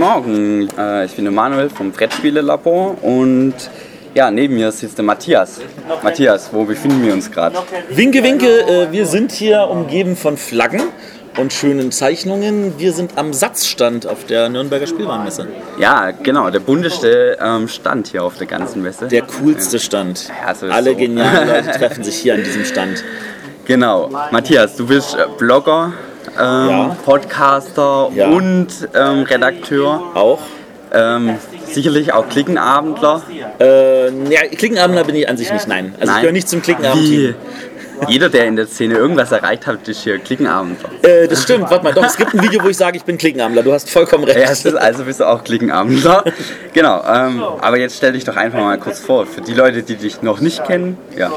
guten Morgen. Äh, ich bin der Manuel vom Brettspiele-Labor und ja, neben mir sitzt der Matthias. Matthias, wo befinden wir uns gerade? Winke, winke, äh, wir sind hier umgeben von Flaggen und schönen Zeichnungen. Wir sind am Satzstand auf der Nürnberger Spielwarenmesse. Ja, genau, der bunteste ähm, Stand hier auf der ganzen Messe. Der coolste Stand. Ja, so Alle so. genialen Leute treffen sich hier an diesem Stand. Genau. Matthias, du bist äh, Blogger, ähm, Ja. Podcaster Ja. und ähm, Redakteur. Auch. Ähm, sicherlich auch Klickenabendler. Äh, ja, Klickenabendler bin ich an sich nicht, nein. Also ich Nein. gehöre nicht zum Klickenabend-Team. Jeder, der in der Szene irgendwas erreicht hat, ist hier Klickenabendler. Äh, das stimmt, warte mal, doch, es gibt ein Video, wo ich sage, ich bin Klickenabendler. Du hast vollkommen recht. Ja, ist, also bist du auch Klickenabendler. genau, ähm, aber jetzt stell dich doch einfach mal kurz vor. Für die Leute, die dich noch nicht kennen, ja.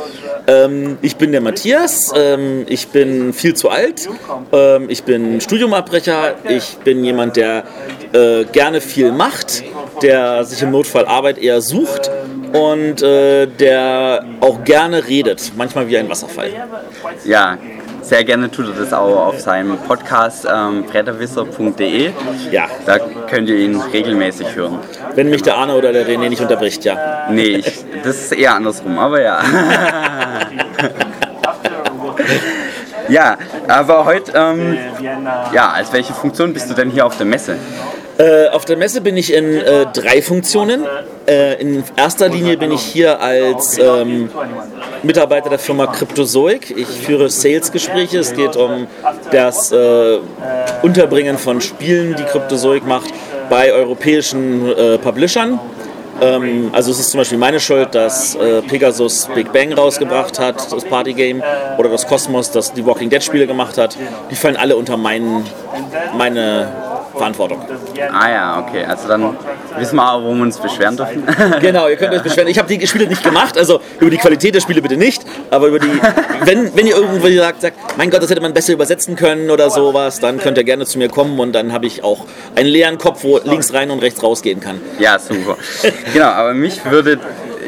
Ähm, ich bin der Matthias, ähm, ich bin viel zu alt, ähm, ich bin Studiumabbrecher, ich bin jemand, der äh, gerne viel macht, der sich im Notfall Arbeit eher sucht und äh, der auch gerne redet, manchmal wie ein Wasserfall. Ja, sehr gerne tut er das auch auf seinem Podcast ähm, bretterwisser.de. Ja, Da könnt ihr ihn regelmäßig hören. wenn mich der Arne oder der René nicht unterbricht, ja. Nee, ich, das ist eher andersrum, aber ja. ja, aber heute, ähm, ja, als welche Funktion bist du denn hier auf der Messe? Äh, auf der Messe bin ich in äh, drei Funktionen. Äh, in erster Linie bin ich hier als ähm, Mitarbeiter der Firma Cryptozoic. Ich führe Sales-Gespräche. Es geht um das äh, Unterbringen von Spielen, die Cryptozoic macht, bei europäischen äh, Publishern. Ähm, also es ist zum Beispiel meine Schuld, dass äh, Pegasus Big Bang rausgebracht hat, das Partygame, oder das Cosmos, das die Walking Dead Spiele gemacht hat. Die fallen alle unter meinen, meine Verantwortung. Ah ja, okay, also dann wissen wir auch, wo wir uns beschweren dürfen. Genau, ihr könnt euch beschweren. Ich habe die Spiele nicht gemacht, also über die Qualität der Spiele bitte nicht, aber über die, wenn, wenn ihr irgendwie sagt, sagt, mein Gott, das hätte man besser übersetzen können oder sowas, dann könnt ihr gerne zu mir kommen und dann habe ich auch einen leeren Kopf, wo links rein und rechts rausgehen kann. Ja, super. Genau, aber mich würde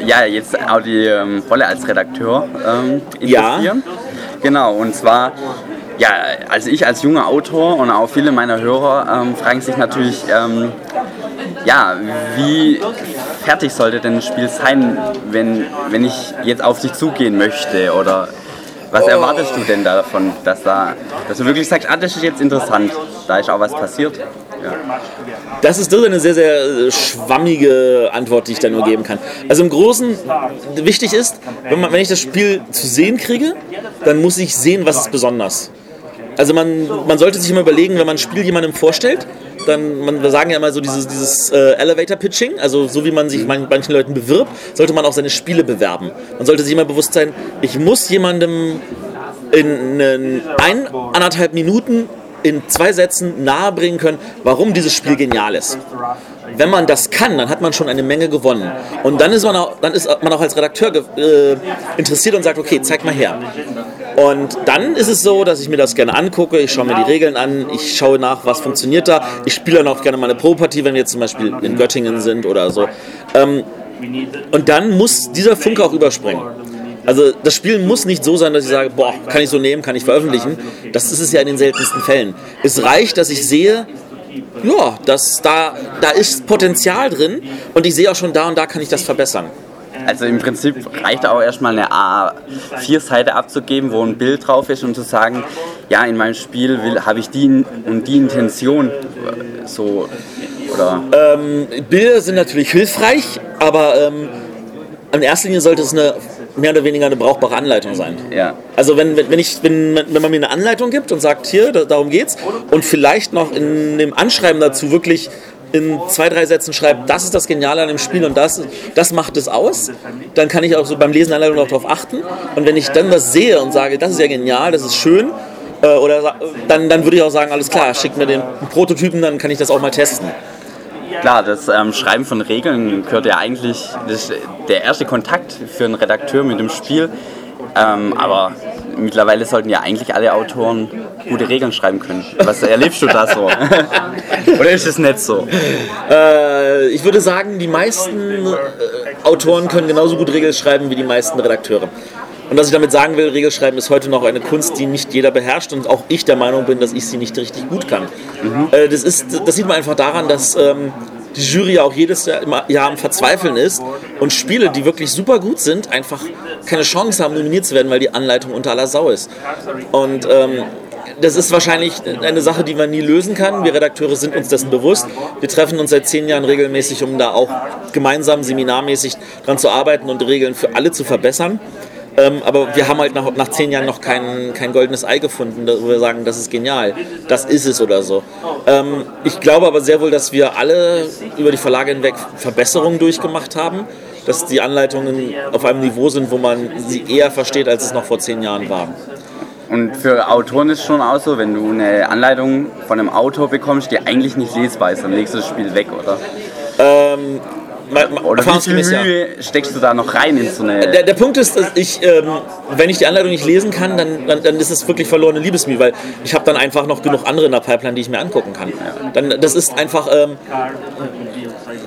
ja jetzt auch die ähm, Rolle als Redakteur ähm, Ja. interessieren. Genau, und zwar, ja, also ich als junger Autor und auch viele meiner Hörer ähm, fragen sich natürlich, ähm, ja, wie fertig sollte denn ein Spiel sein, wenn, wenn ich jetzt auf dich zugehen möchte oder was erwartest du denn davon, dass, da, dass du wirklich sagst, ah, das ist jetzt interessant, da ist auch was passiert? Ja. Das ist ist eine sehr, sehr schwammige Antwort, die ich da nur geben kann. Also im Großen, wichtig ist, wenn, man, wenn ich das Spiel zu sehen kriege, dann muss ich sehen, was ist besonders. Also man, man sollte sich immer überlegen, wenn man ein Spiel jemandem vorstellt, dann, man, wir sagen ja immer so dieses, dieses äh, Elevator Pitching, also so wie man sich man, manchen Leuten bewirbt, sollte man auch seine Spiele bewerben. Man sollte sich immer bewusst sein, ich muss jemandem in, in ein, anderthalb Minuten in zwei Sätzen nahebringen können, warum dieses Spiel genial ist. Wenn man das kann, dann hat man schon eine Menge gewonnen. Und dann ist man auch, dann ist man auch als Redakteur äh, interessiert und sagt, okay, zeig mal her. Und dann ist es so, dass ich mir das gerne angucke, ich schaue mir die Regeln an, ich schaue nach, was funktioniert da. Ich spiele dann auch gerne mal eine Probepartie, wenn wir jetzt zum Beispiel in Göttingen sind oder so. Ähm, und dann muss dieser Funke auch überspringen. Also das Spiel muss nicht so sein, dass ich sage, boah, kann ich so nehmen, kann ich veröffentlichen. Das ist es ja in den seltensten Fällen. Es reicht, dass ich sehe, ja, dass da, da ist Potenzial drin und ich sehe auch schon da und da kann ich das verbessern. Also im Prinzip reicht auch erstmal eine A4-Seite abzugeben, wo ein Bild drauf ist und zu sagen, ja, in meinem Spiel habe ich die und die Intention. äh, So, oder? Bilder sind natürlich hilfreich, aber ähm, in erster Linie sollte es eine mehr oder weniger eine brauchbare Anleitung sein. Ja. Also wenn, wenn, ich, wenn, wenn man mir eine Anleitung gibt und sagt, hier, da, darum geht's, und vielleicht noch in dem Anschreiben dazu wirklich in zwei, drei Sätzen schreibt, das ist das Geniale an dem Spiel und das, das macht es aus, dann kann ich auch so beim Lesen der Anleitung darauf achten. Und wenn ich dann was sehe und sage, das ist ja genial, das ist schön, äh, oder dann, dann würde ich auch sagen, alles klar, schickt mir den Prototypen, dann kann ich das auch mal testen. Klar, das ähm, Schreiben von Regeln gehört ja eigentlich, das ist der erste Kontakt für einen Redakteur mit dem Spiel. Ähm, aber mittlerweile sollten ja eigentlich alle Autoren gute Regeln schreiben können. Was erlebst du da so? Oder ist es nicht so? Äh, ich würde sagen, die meisten äh, Autoren können genauso gut Regeln schreiben wie die meisten Redakteure. Und was ich damit sagen will, Regelschreiben ist heute noch eine Kunst, die nicht jeder beherrscht und auch ich der Meinung bin, dass ich sie nicht richtig gut kann. Mhm. Äh, das, ist, das sieht man einfach daran, dass ähm, die Jury auch jedes Jahr, Jahr am Verzweifeln ist und Spiele, die wirklich super gut sind, einfach keine Chance haben, nominiert zu werden, weil die Anleitung unter aller Sau ist. Und ähm, das ist wahrscheinlich eine Sache, die man nie lösen kann. Wir Redakteure sind uns dessen bewusst. Wir treffen uns seit zehn Jahren regelmäßig, um da auch gemeinsam seminarmäßig dran zu arbeiten und Regeln für alle zu verbessern. Ähm, aber wir haben halt nach, nach zehn Jahren noch kein, kein goldenes Ei gefunden, wo wir sagen, das ist genial, das ist es oder so. Ähm, ich glaube aber sehr wohl, dass wir alle über die Verlage hinweg Verbesserungen durchgemacht haben, dass die Anleitungen auf einem Niveau sind, wo man sie eher versteht, als es noch vor zehn Jahren war. Und für Autoren ist es schon auch so, wenn du eine Anleitung von einem Autor bekommst, die eigentlich nicht lesbar ist, dann legst du das Spiel weg, oder? Ähm, oder wie viel Mühe ja. steckst du da noch rein in so eine... Der, der Punkt ist, ich, ähm, wenn ich die Anleitung nicht lesen kann, dann, dann, dann ist es wirklich verlorene Liebesmühe, weil ich habe dann einfach noch genug andere in der Pipeline, die ich mir angucken kann. Dann, das ist einfach... Ähm,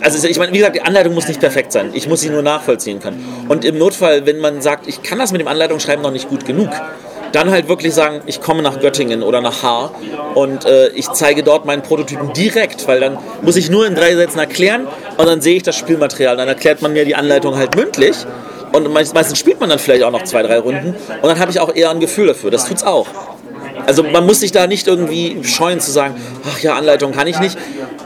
also ich meine, wie gesagt, die Anleitung muss nicht perfekt sein. Ich muss sie nur nachvollziehen können. Und im Notfall, wenn man sagt, ich kann das mit dem Anleitungsschreiben noch nicht gut genug, dann halt wirklich sagen, ich komme nach Göttingen oder nach Haar und äh, ich zeige dort meinen Prototypen direkt, weil dann muss ich nur in drei Sätzen erklären und dann sehe ich das Spielmaterial. Dann erklärt man mir die Anleitung halt mündlich und meistens spielt man dann vielleicht auch noch zwei, drei Runden und dann habe ich auch eher ein Gefühl dafür. Das tut's auch. Also man muss sich da nicht irgendwie scheuen zu sagen, ach ja, Anleitung kann ich nicht.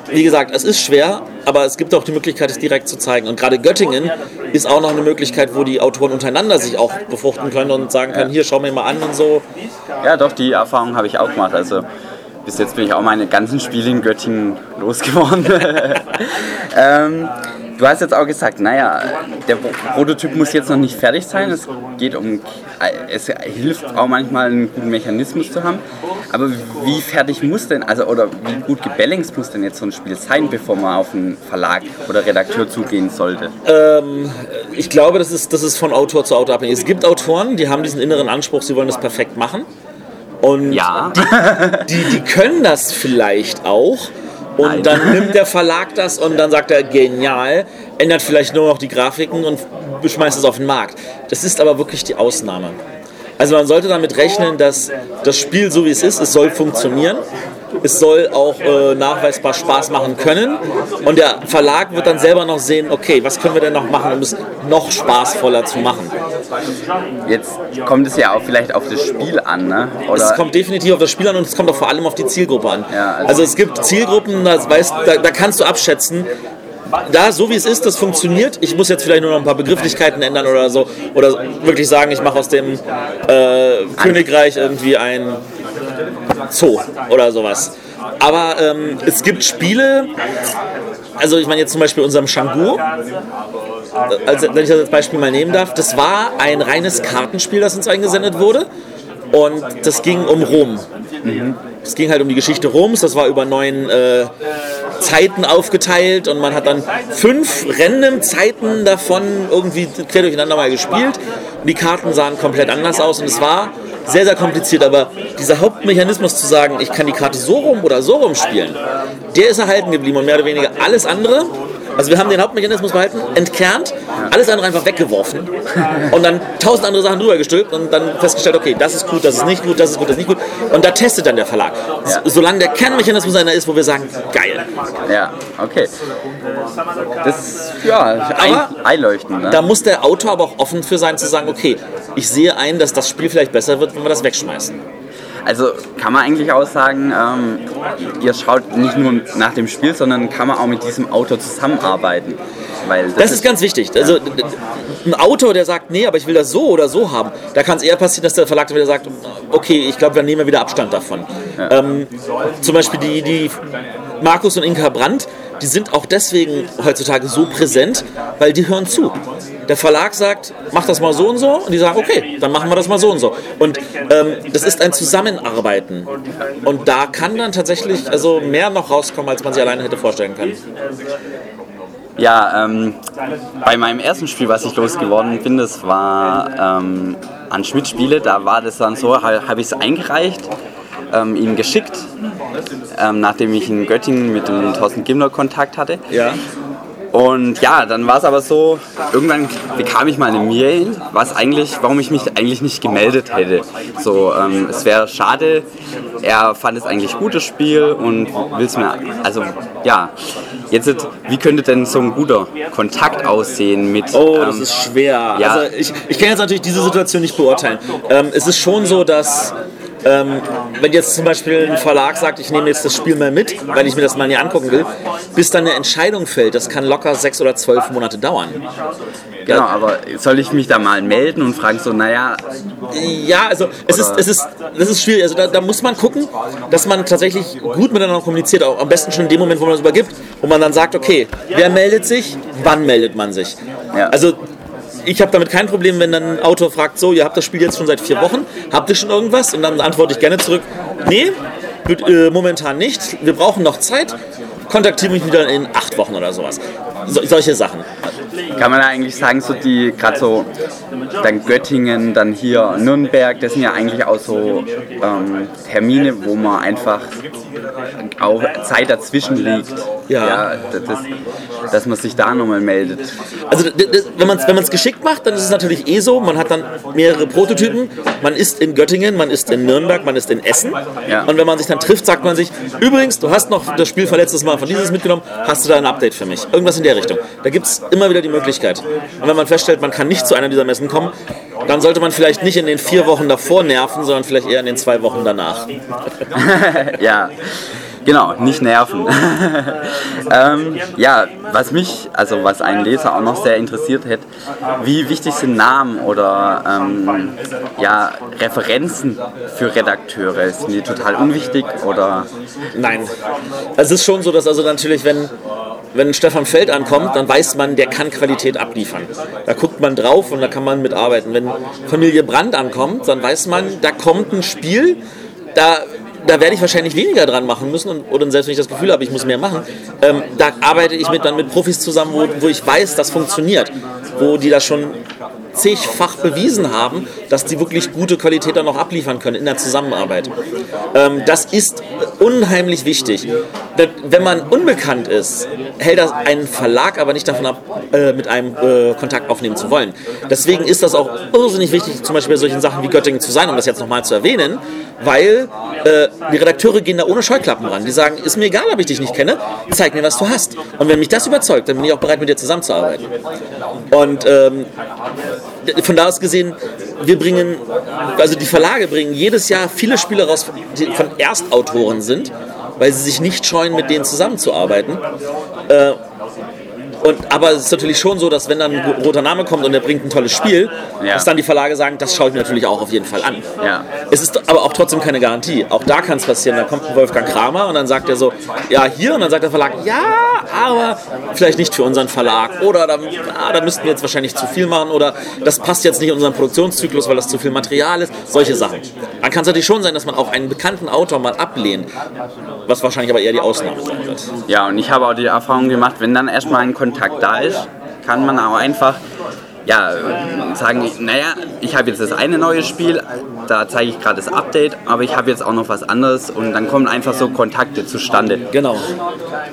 Wie gesagt, es ist schwer, aber es gibt auch die Möglichkeit, es direkt zu zeigen. Und gerade Göttingen ist auch noch eine Möglichkeit, wo die Autoren untereinander sich auch befruchten können und sagen können, hier, schau mir mal an und so. Ja, doch, die Erfahrung habe ich auch gemacht. Also bis jetzt bin ich auch meine ganzen Spiele in Göttingen losgeworden. ähm, Du hast jetzt auch gesagt, naja, der Prototyp muss jetzt noch nicht fertig sein. Es geht um, es hilft auch manchmal einen guten Mechanismus zu haben. Aber wie fertig muss denn, also oder wie gut gebalanced muss denn jetzt so ein Spiel sein, bevor man auf einen Verlag oder Redakteur zugehen sollte? Ähm, ich glaube, das ist, das ist von Autor zu Autor abhängig. Es gibt Autoren, die haben diesen inneren Anspruch, sie wollen das perfekt machen. Und ja. die, die, die können das vielleicht auch. Und Nein. dann nimmt der Verlag das und dann sagt er, genial, ändert vielleicht nur noch die Grafiken und schmeißt es auf den Markt. Das ist aber wirklich die Ausnahme. Also man sollte damit rechnen, dass das Spiel so wie es ist, es soll funktionieren. Es soll auch äh, nachweisbar Spaß machen können. Und der Verlag wird dann selber noch sehen, okay, was können wir denn noch machen, um es noch spaßvoller zu machen. Jetzt kommt es ja auch vielleicht auf das Spiel an, ne? Oder es kommt definitiv auf das Spiel an und es kommt auch vor allem auf die Zielgruppe an. Ja, also, also, es gibt Zielgruppen, da, weißt, da, da kannst du abschätzen, da, so wie es ist, das funktioniert. Ich muss jetzt vielleicht nur noch ein paar Begrifflichkeiten ändern oder so. Oder wirklich sagen, ich mache aus dem äh, Königreich irgendwie ein Zoo oder sowas. Aber ähm, es gibt Spiele, also ich meine jetzt zum Beispiel unserem Shangu, also, wenn ich das als Beispiel mal nehmen darf, das war ein reines Kartenspiel, das uns eingesendet wurde. Und das ging um Rom. Mhm. Es ging halt um die Geschichte Roms, das war über neun äh, Zeiten aufgeteilt und man hat dann fünf random Zeiten davon irgendwie quer durcheinander mal gespielt. Und die Karten sahen komplett anders aus und es war sehr, sehr kompliziert, aber dieser Hauptmechanismus zu sagen, ich kann die Karte so rum oder so rum spielen, der ist erhalten geblieben und mehr oder weniger alles andere also wir haben den Hauptmechanismus behalten, entkernt, alles andere einfach weggeworfen und dann tausend andere Sachen drüber gestülpt und dann festgestellt, okay, das ist gut, das ist nicht gut, das ist gut, das ist nicht gut. Und da testet dann der Verlag. Ja. Solange der Kernmechanismus einer ist, wo wir sagen, geil. Ja, okay. Das ist ja aber einleuchtend. Ne? Da muss der Autor aber auch offen für sein, zu sagen, okay, ich sehe ein, dass das Spiel vielleicht besser wird, wenn wir das wegschmeißen. Also kann man eigentlich auch sagen, ähm, ihr schaut nicht nur nach dem Spiel, sondern kann man auch mit diesem Autor zusammenarbeiten. Weil das, das ist, ist ganz wichtig. Ja. Also ein Autor, der sagt, nee, aber ich will das so oder so haben, da kann es eher passieren, dass der Verlag dann wieder sagt, okay, ich glaube, dann nehmen wir wieder Abstand davon. Ja. Ähm, zum Beispiel die, die Markus und Inka Brandt, die sind auch deswegen heutzutage so präsent, weil die hören zu. Der Verlag sagt, mach das mal so und so, und die sagen, okay, dann machen wir das mal so und so. Und ähm, das ist ein Zusammenarbeiten. Und da kann dann tatsächlich also mehr noch rauskommen, als man sich alleine hätte vorstellen können. Ja, ähm, bei meinem ersten Spiel, was ich losgeworden bin, das war ähm, an Schmidt-Spiele, da war das dann so, habe ich es eingereicht, ähm, ihm geschickt, ähm, nachdem ich in Göttingen mit dem Thorsten Gimler Kontakt hatte. Ja. Und ja, dann war es aber so, irgendwann bekam ich mal eine Mail, was eigentlich, warum ich mich eigentlich nicht gemeldet hätte. So, ähm, es wäre schade, er fand es eigentlich gutes Spiel und will es mir, also ja, jetzt, wie könnte denn so ein guter Kontakt aussehen mit... Oh, das ähm, ist schwer. Ja. Also ich, ich kann jetzt natürlich diese Situation nicht beurteilen. Ähm, es ist schon so, dass ähm, wenn jetzt zum Beispiel ein Verlag sagt, ich nehme jetzt das Spiel mal mit, weil ich mir das mal nie angucken will, bis dann eine Entscheidung fällt, das kann locker sechs oder zwölf Monate dauern. Genau, aber soll ich mich da mal melden und fragen so, naja. Ja, also es ist, es ist, das ist schwierig. Also da, da, muss man gucken, dass man tatsächlich gut miteinander kommuniziert, auch am besten schon in dem Moment, wo man es übergibt, wo man dann sagt, okay, wer meldet sich, wann meldet man sich. Ja. Also ich habe damit kein Problem, wenn dann ein Autor fragt, so, ihr habt das Spiel jetzt schon seit vier Wochen, habt ihr schon irgendwas? Und dann antworte ich gerne zurück, nee, äh, momentan nicht, wir brauchen noch Zeit, kontaktiere mich wieder in acht Wochen oder sowas. So, solche Sachen. Kann man eigentlich sagen, so die, gerade so dann Göttingen, dann hier Nürnberg, das sind ja eigentlich auch so ähm, Termine, wo man einfach auch Zeit dazwischen liegt. Ja. ja das, dass man sich da nochmal meldet. Also wenn man es wenn geschickt macht, dann ist es natürlich eh so, man hat dann mehrere Prototypen, man ist in Göttingen, man ist in Nürnberg, man ist in Essen ja. und wenn man sich dann trifft, sagt man sich, übrigens, du hast noch das Spiel verletztes Mal von dieses mitgenommen, hast du da ein Update für mich? Irgendwas in der Richtung. Da gibt es immer wieder die Möglichkeit. Und wenn man feststellt, man kann nicht zu einer dieser Messen kommen, dann sollte man vielleicht nicht in den vier Wochen davor nerven, sondern vielleicht eher in den zwei Wochen danach. ja. Genau, nicht nerven. ähm, ja, was mich, also was einen Leser auch noch sehr interessiert hätte, wie wichtig sind Namen oder ähm, ja, Referenzen für Redakteure? Sind die total unwichtig oder? Nein. Es ist schon so, dass also natürlich, wenn wenn Stefan Feld ankommt, dann weiß man, der kann Qualität abliefern. Da guckt man drauf und da kann man mitarbeiten. Wenn Familie Brandt ankommt, dann weiß man, da kommt ein Spiel, da da werde ich wahrscheinlich weniger dran machen müssen und, oder selbst wenn ich das Gefühl habe, ich muss mehr machen, ähm, da arbeite ich mit, dann mit Profis zusammen, wo, wo ich weiß, das funktioniert, wo die das schon zigfach bewiesen haben, dass die wirklich gute Qualität dann noch abliefern können in der Zusammenarbeit. Ähm, das ist unheimlich wichtig. Wenn man unbekannt ist, hält das einen Verlag aber nicht davon ab, äh, mit einem äh, Kontakt aufnehmen zu wollen. Deswegen ist das auch irrsinnig wichtig, zum Beispiel bei solchen Sachen wie Göttingen zu sein, um das jetzt nochmal zu erwähnen, weil äh, die Redakteure gehen da ohne Scheuklappen ran. Die sagen, ist mir egal, ob ich dich nicht kenne, zeig mir, was du hast. Und wenn mich das überzeugt, dann bin ich auch bereit, mit dir zusammenzuarbeiten. Und ähm, von da aus gesehen, wir bringen, also die Verlage bringen jedes Jahr viele Spiele raus, die von Erstautoren sind, weil sie sich nicht scheuen, mit denen zusammenzuarbeiten. Äh, und, aber es ist natürlich schon so, dass wenn dann ein roter Name kommt und er bringt ein tolles Spiel, ja. dass dann die Verlage sagen, das schaue ich mir natürlich auch auf jeden Fall an. Ja. Es ist aber auch trotzdem keine Garantie. Auch da kann es passieren, da kommt ein Wolfgang Kramer und dann sagt er so, ja hier, und dann sagt der Verlag, ja, aber vielleicht nicht für unseren Verlag. Oder da, ah, da müssten wir jetzt wahrscheinlich zu viel machen oder das passt jetzt nicht in unseren Produktionszyklus, weil das zu viel Material ist. Solche Sachen. Dann kann es natürlich schon sein, dass man auch einen bekannten Autor mal ablehnt, was wahrscheinlich aber eher die Ausnahme sein wird. Ja, und ich habe auch die Erfahrung gemacht, wenn dann erstmal ein Kontakt Kontakt da ist, kann man auch einfach ja, sagen, naja, ich habe jetzt das eine neue Spiel, da zeige ich gerade das Update, aber ich habe jetzt auch noch was anderes und dann kommen einfach so Kontakte zustande. Genau.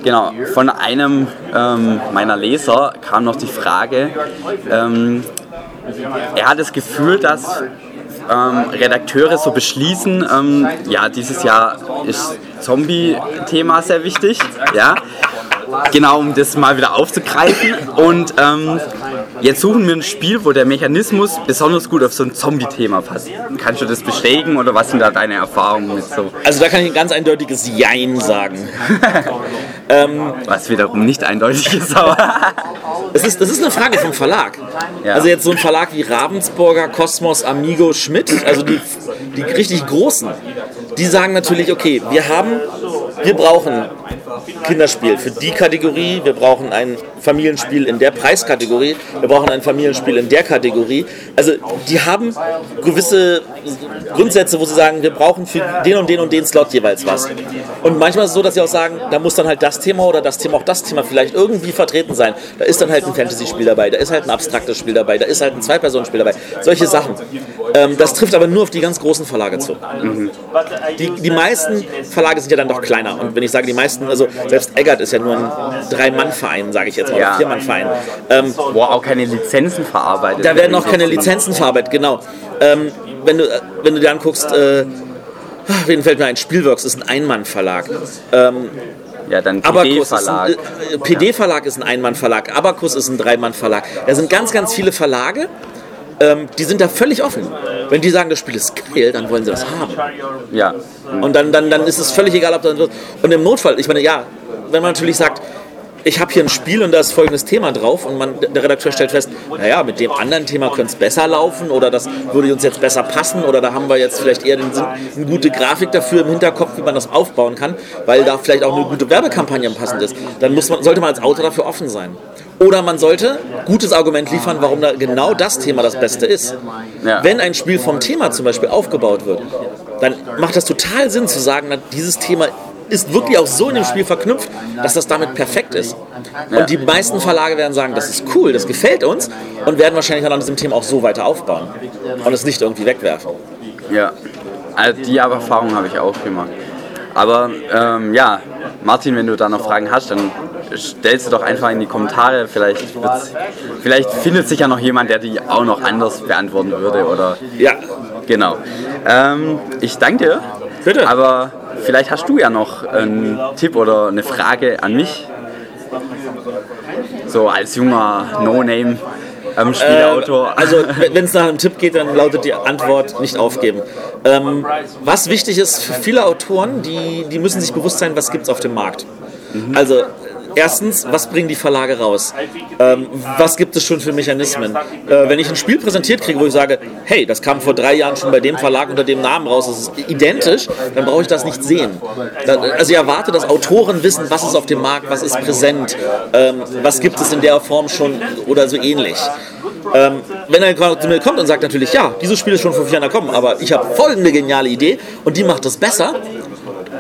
Genau. Von einem ähm, meiner Leser kam noch die Frage, ähm, er hat das Gefühl, dass ähm, Redakteure so beschließen, ähm, ja, dieses Jahr ist Zombie-Thema sehr wichtig, ja, Genau, um das mal wieder aufzugreifen. Und ähm, jetzt suchen wir ein Spiel, wo der Mechanismus besonders gut auf so ein Zombie-Thema passt. Kannst du das bestätigen oder was sind da deine Erfahrungen mit so? Also da kann ich ein ganz eindeutiges Jein sagen. ähm, was wiederum nicht eindeutig ist, aber. es ist, das ist eine Frage vom Verlag. Ja. Also jetzt so ein Verlag wie Ravensburger, Kosmos, Amigo, Schmidt, also die, die richtig großen, die sagen natürlich, okay, wir haben, wir brauchen Kinderspiel für die Kategorie, wir brauchen ein Familienspiel in der Preiskategorie, wir brauchen ein Familienspiel in der Kategorie. Also die haben gewisse Grundsätze, wo sie sagen, wir brauchen für den und den und den Slot jeweils was. Und manchmal ist es so, dass sie auch sagen, da muss dann halt das Thema oder das Thema auch das Thema vielleicht irgendwie vertreten sein. Da ist dann halt ein Fantasy-Spiel dabei, da ist halt ein abstraktes Spiel dabei, da ist halt ein Zwei-Personen-Spiel dabei. Solche Sachen. Ähm, das trifft aber nur auf die ganz großen Verlage zu. Mhm. Die, die meisten Verlage sind ja dann doch kleiner. Und wenn ich sage die meisten, meisten, also selbst Eggert ist ja nur ein Drei-Mann-Verein, sage ich jetzt mal, Ja. Vier-Mann-Verein. Ähm, Wo auch keine Lizenzen verarbeitet da werden auch keine. Lizenzen verarbeitet, genau. Ähm, wenn, du, wenn du dir anguckst, äh, wen fällt mir ein, Spielworks ist ein Ein-Mann-Verlag. Ähm, Ja, dann PD-Verlag. ein, äh, PD-Verlag ist ein Ein-Mann-Verlag, Abacus ist ein Drei-Mann-Verlag. Da sind ganz, ganz viele Verlage, ähm, die sind da völlig offen. Wenn die sagen, das Spiel ist geil, dann wollen sie das haben. Ja. Und dann, dann, dann ist es völlig egal, ob dann wird. Und im Notfall, ich meine, ja, wenn man natürlich sagt, ich habe hier ein Spiel und da ist folgendes Thema drauf und man, der Redakteur stellt fest, naja, mit dem anderen Thema könnte es besser laufen oder das würde uns jetzt besser passen oder da haben wir jetzt vielleicht eher den Sinn, eine gute Grafik dafür im Hinterkopf, wie man das aufbauen kann, weil da vielleicht auch eine gute Werbekampagne passend ist. Dann muss man, sollte man als Autor dafür offen sein. Oder man sollte gutes Argument liefern, warum da genau das Thema das Beste ist. Ja. Wenn ein Spiel vom Thema zum Beispiel aufgebaut wird, dann macht das total Sinn zu sagen, dieses Thema ist wirklich auch so in dem Spiel verknüpft, dass das damit perfekt ist. Ja. Und die meisten Verlage werden sagen, das ist cool, das gefällt uns und werden wahrscheinlich dann an diesem Thema auch so weiter aufbauen und es nicht irgendwie wegwerfen. Ja, also die Erfahrung habe ich auch gemacht. Aber ähm, ja, Martin, wenn du da noch Fragen hast, dann stellst du doch einfach in die Kommentare. Vielleicht, vielleicht findet sich ja noch jemand, der die auch noch anders beantworten würde. Oder Ja, genau. Ähm, ich danke dir. Bitte. Aber vielleicht hast du ja noch einen Tipp oder eine Frage an mich. So als junger No-Name ähm, Spieleautor. also wenn es nach einem Tipp geht, dann lautet die Antwort nicht aufgeben. Ähm, was wichtig ist für viele Autoren, die, die müssen sich bewusst sein, was gibt es auf dem Markt. Also erstens, was bringen die Verlage raus? Ähm, was gibt es schon für Mechanismen? Äh, wenn ich ein Spiel präsentiert kriege, wo ich sage, hey, das kam vor drei Jahren schon bei dem Verlag unter dem Namen raus, das ist identisch, dann brauche ich das nicht sehen. Also ich erwarte, dass Autoren wissen, was ist auf dem Markt, was ist präsent, ähm, was gibt es in der Form schon oder so ähnlich. Ähm, wenn er zu mir kommt und sagt natürlich, ja, dieses Spiel ist schon vor vier Jahren gekommen, aber ich habe folgende geniale Idee und die macht das besser,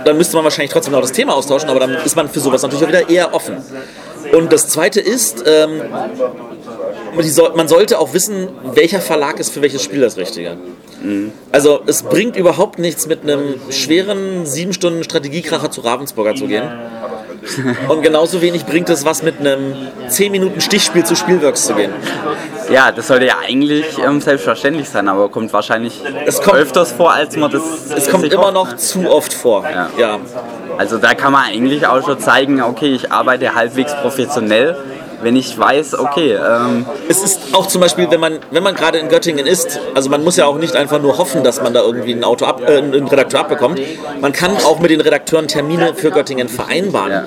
dann müsste man wahrscheinlich trotzdem noch das Thema austauschen, aber dann ist man für sowas natürlich auch wieder eher offen. Und das Zweite ist, ähm, man soll- man sollte auch wissen, welcher Verlag ist für welches Spiel das Richtige. Also es bringt überhaupt nichts, mit einem schweren sieben Stunden Strategiekracher zu Ravensburger zu gehen. Und genauso wenig bringt es was, mit einem 10 Minuten Stichspiel zu Spielworks zu gehen. Ja, das sollte ja eigentlich ähm, selbstverständlich sein, aber kommt wahrscheinlich Es kommt- öfters vor, als man das. Es kommt immer noch zu oft vor. Ja. ja. Also da kann man eigentlich auch schon zeigen, okay, ich arbeite halbwegs professionell, wenn ich weiß, okay, ähm, Es ist auch zum Beispiel, wenn man, wenn man gerade in Göttingen ist, also man muss ja auch nicht einfach nur hoffen, dass man da irgendwie einen, Autor ab, äh, einen Redakteur abbekommt. Man kann auch mit den Redakteuren Termine für Göttingen vereinbaren. Ja.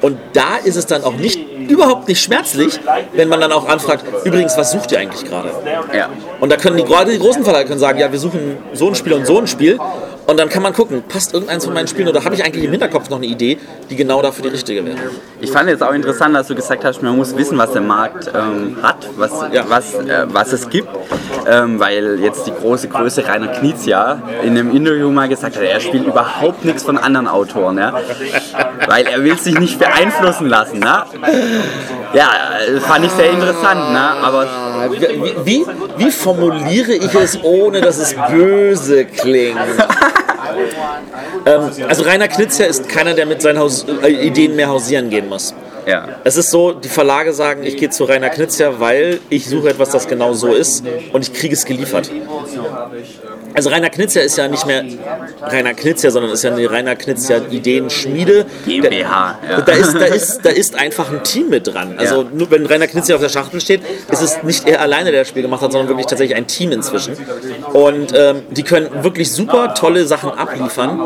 Und da ist es dann auch nicht, überhaupt nicht schmerzlich, wenn man dann auch anfragt, übrigens, was sucht ihr eigentlich gerade? ja. Und da können die, gerade die großen Verlage können sagen, ja, wir suchen so ein Spiel und so ein Spiel. Und dann kann man gucken, passt irgendeins von meinen Spielen oder habe ich eigentlich im Hinterkopf noch eine Idee, die genau dafür die richtige wäre. Ich fand jetzt auch interessant, dass du gesagt hast, man muss wissen, was der Markt ähm, hat, was, Ja. was, äh, was es gibt. Ähm, weil jetzt die große Größe Rainer Knizia in einem Interview mal gesagt hat, er spielt überhaupt nichts von anderen Autoren. Ja? Weil er will sich nicht beeinflussen lassen. Ne? Ja, äh, fand ich sehr interessant. Ne? Aber Wie, wie, wie formuliere ich es, ohne dass es böse klingt? ähm, also Rainer Knizia ist keiner, der mit seinen Haus äh, Ideen mehr hausieren gehen muss. ja, Es ist so, die Verlage sagen, ich gehe zu Rainer Knizia, weil ich suche etwas, das genau so ist und ich kriege es geliefert. Also Rainer Knizia ist ja nicht mehr Rainer Knizia, sondern ist ja eine Rainer Knizia Ideenschmiede. GmbH. Ja. Da ist, da, ist, da ist einfach ein Team mit dran. Also Ja. nur wenn Rainer Knizia auf der Schachtel steht, ist es nicht er alleine, der das Spiel gemacht hat, sondern wirklich tatsächlich ein Team inzwischen. Und ähm, die können wirklich super tolle Sachen abliefern.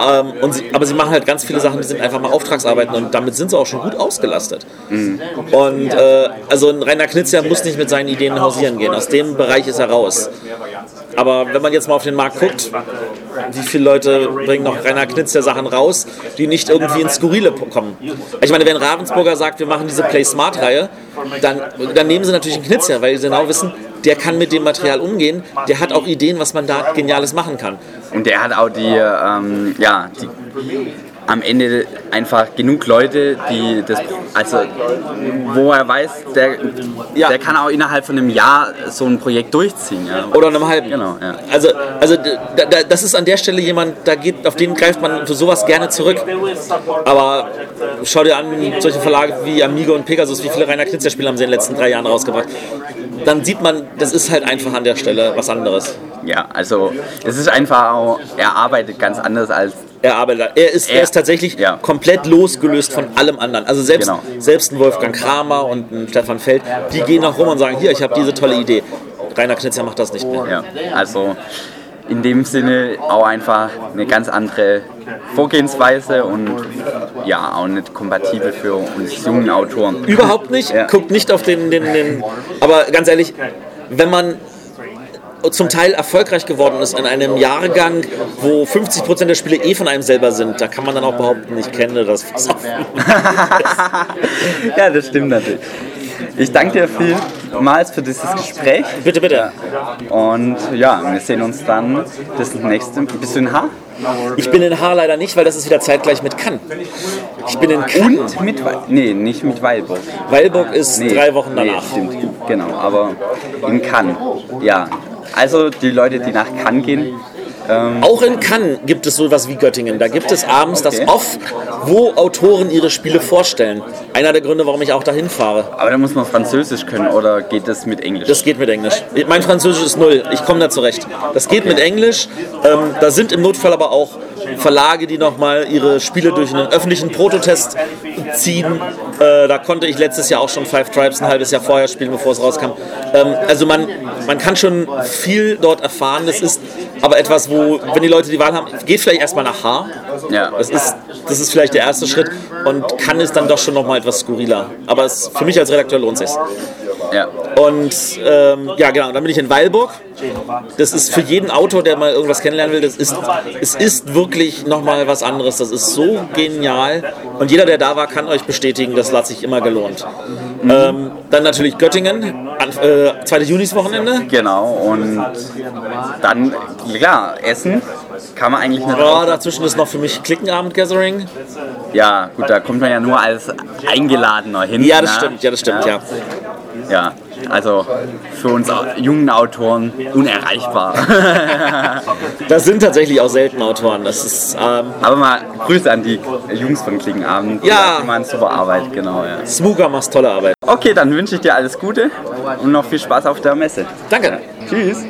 Ähm, und sie, aber sie machen halt ganz viele Sachen, die sind einfach mal Auftragsarbeiten und damit sind sie auch schon gut ausgelastet. Und äh, also ein Rainer Knizia muss nicht mit seinen Ideen hausieren gehen. Aus dem Bereich ist er raus. Aber wenn man jetzt mal auf den Markt guckt, wie viele Leute bringen noch Rainer Knizia Sachen raus, die nicht irgendwie ins Skurrile kommen? Ich meine, wenn Ravensburger sagt, wir machen diese Play Smart Reihe, dann, dann nehmen sie natürlich einen Knizia, weil sie genau wissen, der kann mit dem Material umgehen, der hat auch Ideen, was man da Geniales machen kann. und der hat auch die, ähm, ja, die am Ende einfach genug Leute, die das, also wo er weiß, der, Ja. der kann auch innerhalb von einem Jahr so ein Projekt durchziehen. Ja. Oder einem halben. Genau, ja. Also, also da, da, das ist an der Stelle jemand, da geht, auf den greift man für sowas gerne zurück. Aber schau dir an, solche Verlage wie Amigo und Pegasus, wie viele Rainer Knizia Spiele haben sie in den letzten drei Jahren rausgebracht. Dann sieht man, das ist halt einfach an der Stelle was anderes. ja, also es ist einfach auch, er arbeitet ganz anders als Er arbeitet, er ist, er ist tatsächlich ja. komplett losgelöst von allem anderen. Also selbst, Genau. selbst ein Wolfgang Kramer und ein Stefan Feld, die gehen auch rum und sagen, hier, ich habe diese tolle Idee. Rainer Knizia macht das nicht mehr. Ja, also in dem Sinne auch einfach eine ganz andere Vorgehensweise und ja, auch nicht kompatibel für uns jungen Autoren. Überhaupt nicht. Ja. Guckt nicht auf den, den, den. Aber ganz ehrlich, wenn man zum Teil erfolgreich geworden ist in einem Jahrgang, wo 50% der Spiele eh von einem selber sind, da kann man dann auch behaupten, ich kenne das. ja, das stimmt natürlich. Ich danke dir vielmals für dieses Gespräch bitte, bitte. und ja, wir sehen uns dann das nächste. Bist du in Haar? Ich bin in Haar leider nicht, weil das ist wieder zeitgleich mit Cannes. Ich bin in Cannes. Und mit Weilburg? Nee, nicht mit Weilburg. Weilburg ist Nee, drei Wochen nee, danach. stimmt, genau, aber in Cannes. Ja, also die Leute, die nach Cannes gehen, Auch in Cannes gibt es sowas wie Göttingen. Da gibt es abends das Okay. Off, wo Autoren ihre Spiele vorstellen. Einer der Gründe, warum ich auch dahin fahre. aber da muss man Französisch können oder geht das mit Englisch? Das geht mit Englisch. Mein Französisch ist null. Ich komme da zurecht. Das geht mit Englisch. Ähm, da sind im Notfall aber auch Verlage, die nochmal ihre Spiele durch einen öffentlichen Prototest ziehen. Äh, da konnte ich letztes Jahr auch schon Five Tribes ein halbes Jahr vorher spielen, bevor es rauskam. Ähm, also man, man kann schon viel dort erfahren. Das ist aber etwas, wo, wenn die Leute die Wahl haben, geht vielleicht erstmal nach Haar. ja, Das ist, das ist vielleicht der erste Schritt und kann es dann doch schon nochmal etwas skurriler. Aber es, für mich als Redakteur lohnt es sich. Ja. Und ähm, ja, genau, dann bin ich in Weilburg. Das ist für jeden Autor, der mal irgendwas kennenlernen will, das ist, es ist wirklich nochmal was anderes. Das ist so genial. Und jeder, der da war, kann euch bestätigen, das hat sich immer gelohnt. Ähm, dann natürlich Göttingen, an, äh, 2. Juniswochenende. Genau, und dann, klar, Essen kann man eigentlich nicht. Ja, dazwischen ist noch für mich Klickenabend-Gathering. Ja, gut, da kommt man ja nur als Eingeladener hin. Ja, das ne? stimmt, ja, das stimmt, ja. Ja, also für uns jungen Autoren unerreichbar. Das sind tatsächlich auch selten Autoren. Das ist ähm, Aber mal Grüße an die Jungs von Klickenabend. Ja. Die machen super Arbeit, genau, ja. Smuga macht tolle Arbeit. Okay, dann wünsche ich dir alles Gute und noch viel Spaß auf der Messe. Danke. Tschüss.